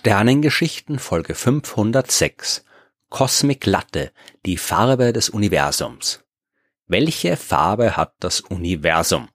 Sternengeschichten Folge 506 Cosmic Latte, die Farbe des Universums. Welche Farbe hat das Universum?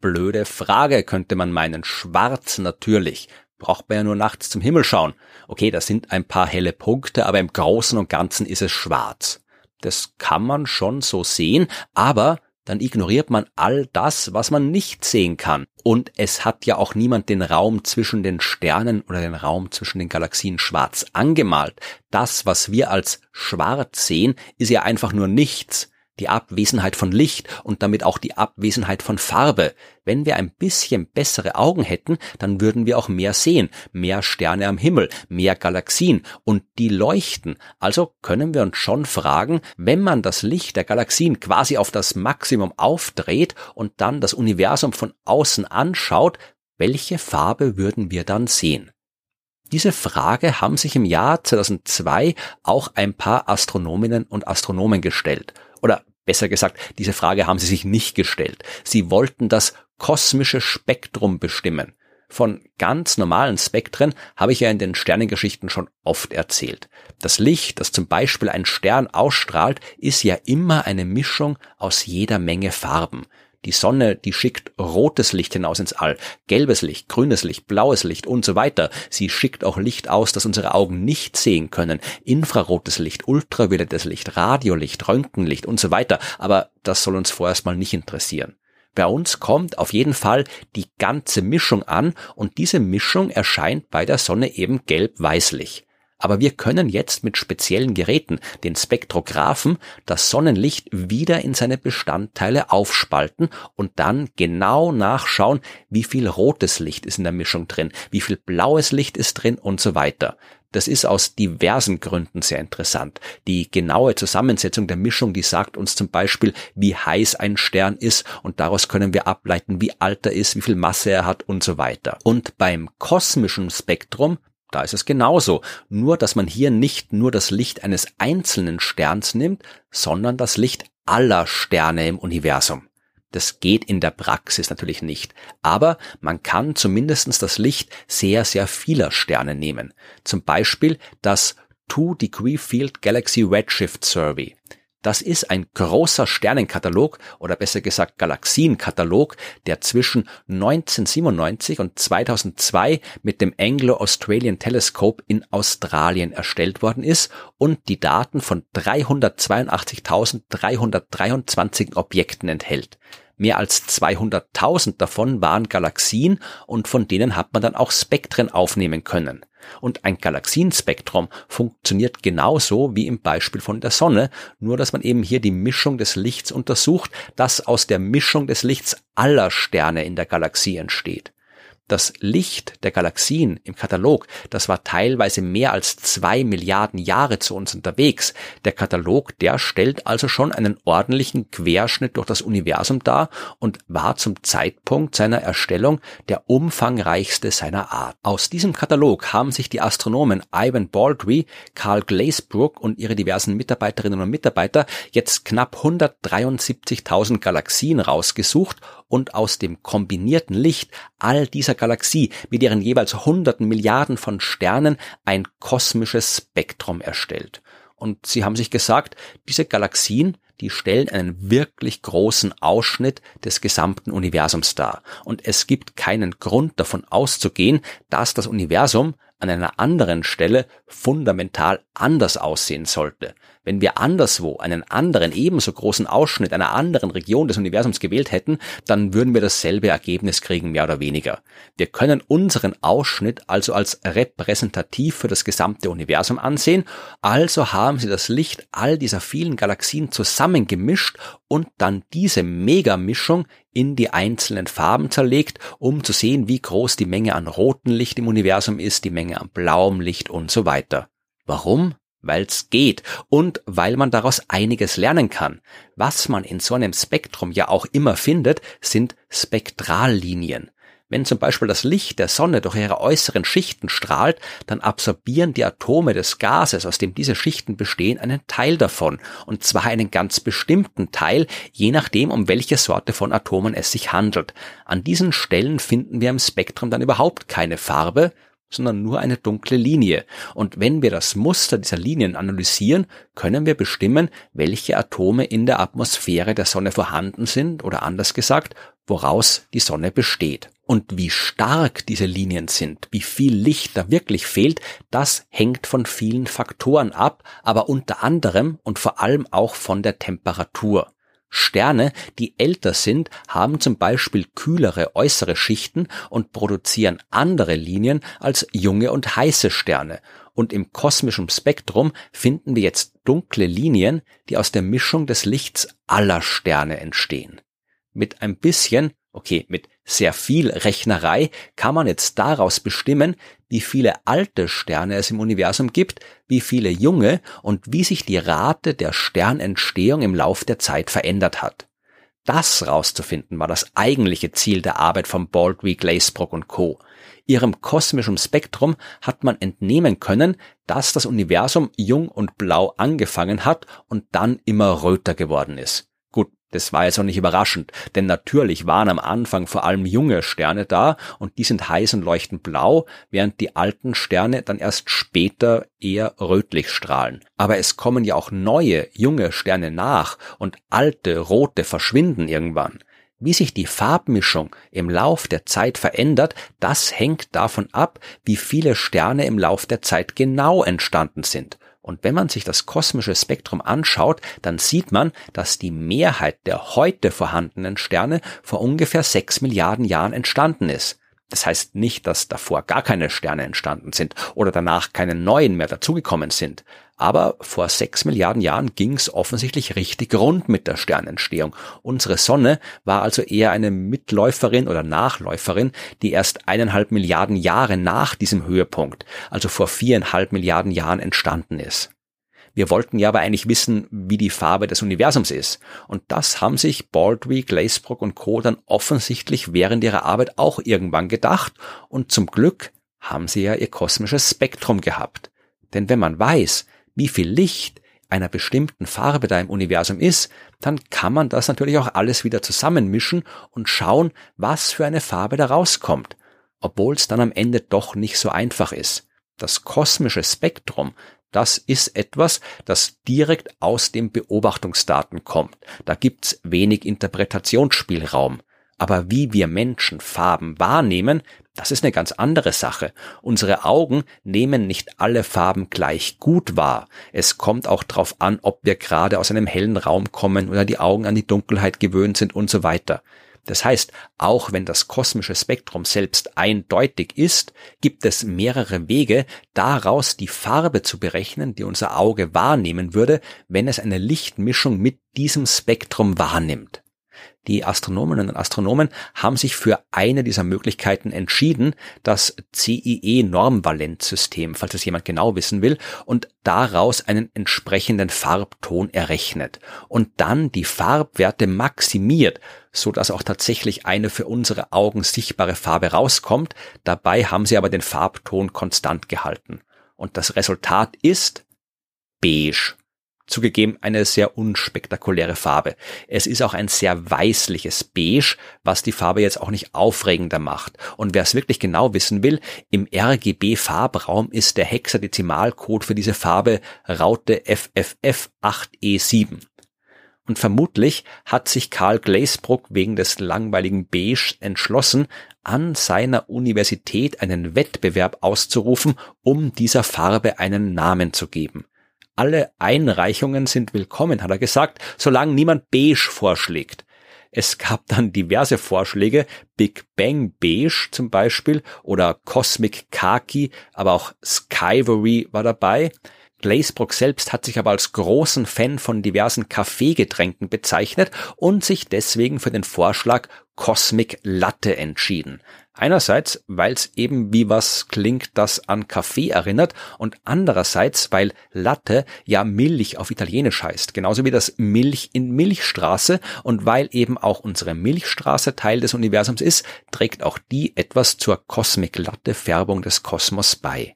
Blöde Frage, könnte man meinen. Schwarz natürlich. Braucht man ja nur nachts zum Himmel schauen. Okay, da sind ein paar helle Punkte, aber im Großen und Ganzen ist es schwarz. Das kann man schon so sehen, aber dann ignoriert man all das, was man nicht sehen kann. Und es hat ja auch niemand den Raum zwischen den Sternen oder den Raum zwischen den Galaxien schwarz angemalt. Das, was wir als schwarz sehen, ist ja einfach nur nichts die Abwesenheit von Licht und damit auch die Abwesenheit von Farbe. Wenn wir ein bisschen bessere Augen hätten, dann würden wir auch mehr sehen, mehr Sterne am Himmel, mehr Galaxien und die leuchten. Also können wir uns schon fragen, wenn man das Licht der Galaxien quasi auf das Maximum aufdreht und dann das Universum von außen anschaut, welche Farbe würden wir dann sehen? Diese Frage haben sich im Jahr 2002 auch ein paar Astronominnen und Astronomen gestellt. Oder besser gesagt, diese Frage haben sie sich nicht gestellt. Sie wollten das kosmische Spektrum bestimmen. Von ganz normalen Spektren habe ich ja in den Sternengeschichten schon oft erzählt. Das Licht, das zum Beispiel ein Stern ausstrahlt, ist ja immer eine Mischung aus jeder Menge Farben. Die Sonne, die schickt rotes Licht hinaus ins All, gelbes Licht, grünes Licht, blaues Licht und so weiter. Sie schickt auch Licht aus, das unsere Augen nicht sehen können. Infrarotes Licht, ultraviolettes Licht, Radiolicht, Röntgenlicht und so weiter. Aber das soll uns vorerst mal nicht interessieren. Bei uns kommt auf jeden Fall die ganze Mischung an und diese Mischung erscheint bei der Sonne eben gelb-weißlich. Aber wir können jetzt mit speziellen Geräten, den Spektrographen, das Sonnenlicht wieder in seine Bestandteile aufspalten und dann genau nachschauen, wie viel rotes Licht ist in der Mischung drin, wie viel blaues Licht ist drin und so weiter. Das ist aus diversen Gründen sehr interessant. Die genaue Zusammensetzung der Mischung, die sagt uns zum Beispiel, wie heiß ein Stern ist und daraus können wir ableiten, wie alt er ist, wie viel Masse er hat und so weiter. Und beim kosmischen Spektrum, da ist es genauso, nur dass man hier nicht nur das Licht eines einzelnen Sterns nimmt, sondern das Licht aller Sterne im Universum. Das geht in der Praxis natürlich nicht, aber man kann zumindestens das Licht sehr, sehr vieler Sterne nehmen. Zum Beispiel das Two Degree Field Galaxy Redshift Survey. Das ist ein großer Sternenkatalog oder besser gesagt Galaxienkatalog, der zwischen 1997 und 2002 mit dem Anglo-Australian Telescope in Australien erstellt worden ist und die Daten von 382.323 Objekten enthält. Mehr als 200.000 davon waren Galaxien und von denen hat man dann auch Spektren aufnehmen können. Und ein Galaxienspektrum funktioniert genauso wie im Beispiel von der Sonne, nur dass man eben hier die Mischung des Lichts untersucht, das aus der Mischung des Lichts aller Sterne in der Galaxie entsteht. Das Licht der Galaxien im Katalog, das war teilweise mehr als zwei Milliarden Jahre zu uns unterwegs. Der Katalog, der stellt also schon einen ordentlichen Querschnitt durch das Universum dar und war zum Zeitpunkt seiner Erstellung der umfangreichste seiner Art. Aus diesem Katalog haben sich die Astronomen Ivan Baldry, Carl Glazebrook und ihre diversen Mitarbeiterinnen und Mitarbeiter jetzt knapp 173.000 Galaxien rausgesucht und aus dem kombinierten Licht all dieser Galaxie mit ihren jeweils hunderten Milliarden von Sternen ein kosmisches Spektrum erstellt. Und sie haben sich gesagt, diese Galaxien, die stellen einen wirklich großen Ausschnitt des gesamten Universums dar. Und es gibt keinen Grund davon auszugehen, dass das Universum an einer anderen Stelle fundamental anders aussehen sollte. Wenn wir anderswo einen anderen ebenso großen Ausschnitt einer anderen Region des Universums gewählt hätten, dann würden wir dasselbe Ergebnis kriegen, mehr oder weniger. Wir können unseren Ausschnitt also als repräsentativ für das gesamte Universum ansehen, also haben sie das Licht all dieser vielen Galaxien zusammengemischt und dann diese Megamischung in die einzelnen Farben zerlegt, um zu sehen, wie groß die Menge an rotem Licht im Universum ist, die Menge an blauem Licht und so weiter. Warum? Weil's geht und weil man daraus einiges lernen kann. Was man in so einem Spektrum ja auch immer findet, sind Spektrallinien. Wenn zum Beispiel das Licht der Sonne durch ihre äußeren Schichten strahlt, dann absorbieren die Atome des Gases, aus dem diese Schichten bestehen, einen Teil davon, und zwar einen ganz bestimmten Teil, je nachdem, um welche Sorte von Atomen es sich handelt. An diesen Stellen finden wir im Spektrum dann überhaupt keine Farbe, sondern nur eine dunkle Linie. Und wenn wir das Muster dieser Linien analysieren, können wir bestimmen, welche Atome in der Atmosphäre der Sonne vorhanden sind oder anders gesagt, woraus die Sonne besteht. Und wie stark diese Linien sind, wie viel Licht da wirklich fehlt, das hängt von vielen Faktoren ab, aber unter anderem und vor allem auch von der Temperatur. Sterne, die älter sind, haben zum Beispiel kühlere äußere Schichten und produzieren andere Linien als junge und heiße Sterne. Und im kosmischen Spektrum finden wir jetzt dunkle Linien, die aus der Mischung des Lichts aller Sterne entstehen. Mit ein bisschen, okay, mit sehr viel Rechnerei kann man jetzt daraus bestimmen, wie viele alte Sterne es im Universum gibt, wie viele junge und wie sich die Rate der Sternentstehung im Lauf der Zeit verändert hat. Das rauszufinden war das eigentliche Ziel der Arbeit von Baldry, Glazebrook und Co. Ihrem kosmischen Spektrum hat man entnehmen können, dass das Universum jung und blau angefangen hat und dann immer röter geworden ist. Das war jetzt auch nicht überraschend, denn natürlich waren am Anfang vor allem junge Sterne da und die sind heiß und leuchten blau, während die alten Sterne dann erst später eher rötlich strahlen. Aber es kommen ja auch neue, junge Sterne nach und alte, rote verschwinden irgendwann. Wie sich die Farbmischung im Lauf der Zeit verändert, das hängt davon ab, wie viele Sterne im Lauf der Zeit genau entstanden sind. Und wenn man sich das kosmische Spektrum anschaut, dann sieht man, dass die Mehrheit der heute vorhandenen Sterne vor ungefähr sechs Milliarden Jahren entstanden ist. Das heißt nicht, dass davor gar keine Sterne entstanden sind oder danach keine neuen mehr dazugekommen sind. Aber vor sechs Milliarden Jahren ging es offensichtlich richtig rund mit der Sternentstehung. Unsere Sonne war also eher eine Mitläuferin oder Nachläuferin, die erst eineinhalb Milliarden Jahre nach diesem Höhepunkt, also vor viereinhalb Milliarden Jahren entstanden ist. Wir wollten ja aber eigentlich wissen, wie die Farbe des Universums ist. Und das haben sich Baldry, Glazebrook und Co. dann offensichtlich während ihrer Arbeit auch irgendwann gedacht. Und zum Glück haben sie ja ihr kosmisches Spektrum gehabt. Denn wenn man weiß, wie viel Licht einer bestimmten Farbe da im Universum ist, dann kann man das natürlich auch alles wieder zusammenmischen und schauen, was für eine Farbe da rauskommt, obwohl es dann am Ende doch nicht so einfach ist. Das kosmische Spektrum, das ist etwas, das direkt aus den Beobachtungsdaten kommt. Da gibt's wenig Interpretationsspielraum. Aber wie wir Menschen Farben wahrnehmen, das ist eine ganz andere Sache. Unsere Augen nehmen nicht alle Farben gleich gut wahr. Es kommt auch darauf an, ob wir gerade aus einem hellen Raum kommen oder die Augen an die Dunkelheit gewöhnt sind und so weiter. Das heißt, auch wenn das kosmische Spektrum selbst eindeutig ist, gibt es mehrere Wege, daraus die Farbe zu berechnen, die unser Auge wahrnehmen würde, wenn es eine Lichtmischung mit diesem Spektrum wahrnimmt. Die Astronominnen und Astronomen haben sich für eine dieser Möglichkeiten entschieden, das CIE-Normvalentsystem, falls es jemand genau wissen will, und daraus einen entsprechenden Farbton errechnet und dann die Farbwerte maximiert, so dass auch tatsächlich eine für unsere Augen sichtbare Farbe rauskommt. Dabei haben sie aber den Farbton konstant gehalten. Und das Resultat ist beige. Zugegeben eine sehr unspektakuläre Farbe. Es ist auch ein sehr weißliches Beige, was die Farbe jetzt auch nicht aufregender macht. Und wer es wirklich genau wissen will, im RGB-Farbraum ist der Hexadezimalcode für diese Farbe Raute FFF8E7. Und vermutlich hat sich Karl Glazebrook wegen des langweiligen Beige entschlossen, an seiner Universität einen Wettbewerb auszurufen, um dieser Farbe einen Namen zu geben. Alle Einreichungen sind willkommen, hat er gesagt, solange niemand beige vorschlägt. Es gab dann diverse Vorschläge, Big Bang Beige zum Beispiel oder Cosmic Khaki, aber auch Skyvery war dabei. Glazebrook selbst hat sich aber als großen Fan von diversen Kaffeegetränken bezeichnet und sich deswegen für den Vorschlag Cosmic Latte entschieden. Einerseits, weil es eben wie was klingt, das an Kaffee erinnert und andererseits, weil Latte ja Milch auf Italienisch heißt, genauso wie das Milch in Milchstraße und weil eben auch unsere Milchstraße Teil des Universums ist, trägt auch die etwas zur Cosmic Latte Färbung des Kosmos bei.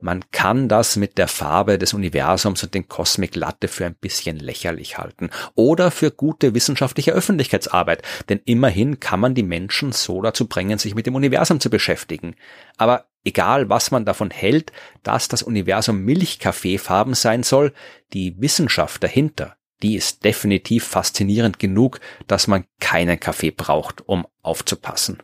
Man kann das mit der Farbe des Universums und den Cosmic Latte für ein bisschen lächerlich halten oder für gute wissenschaftliche Öffentlichkeitsarbeit, denn immerhin kann man die Menschen so dazu bringen, sich mit dem Universum zu beschäftigen. Aber egal was man davon hält, dass das Universum Milchkaffeefarben sein soll, die Wissenschaft dahinter, die ist definitiv faszinierend genug, dass man keinen Kaffee braucht, um aufzupassen.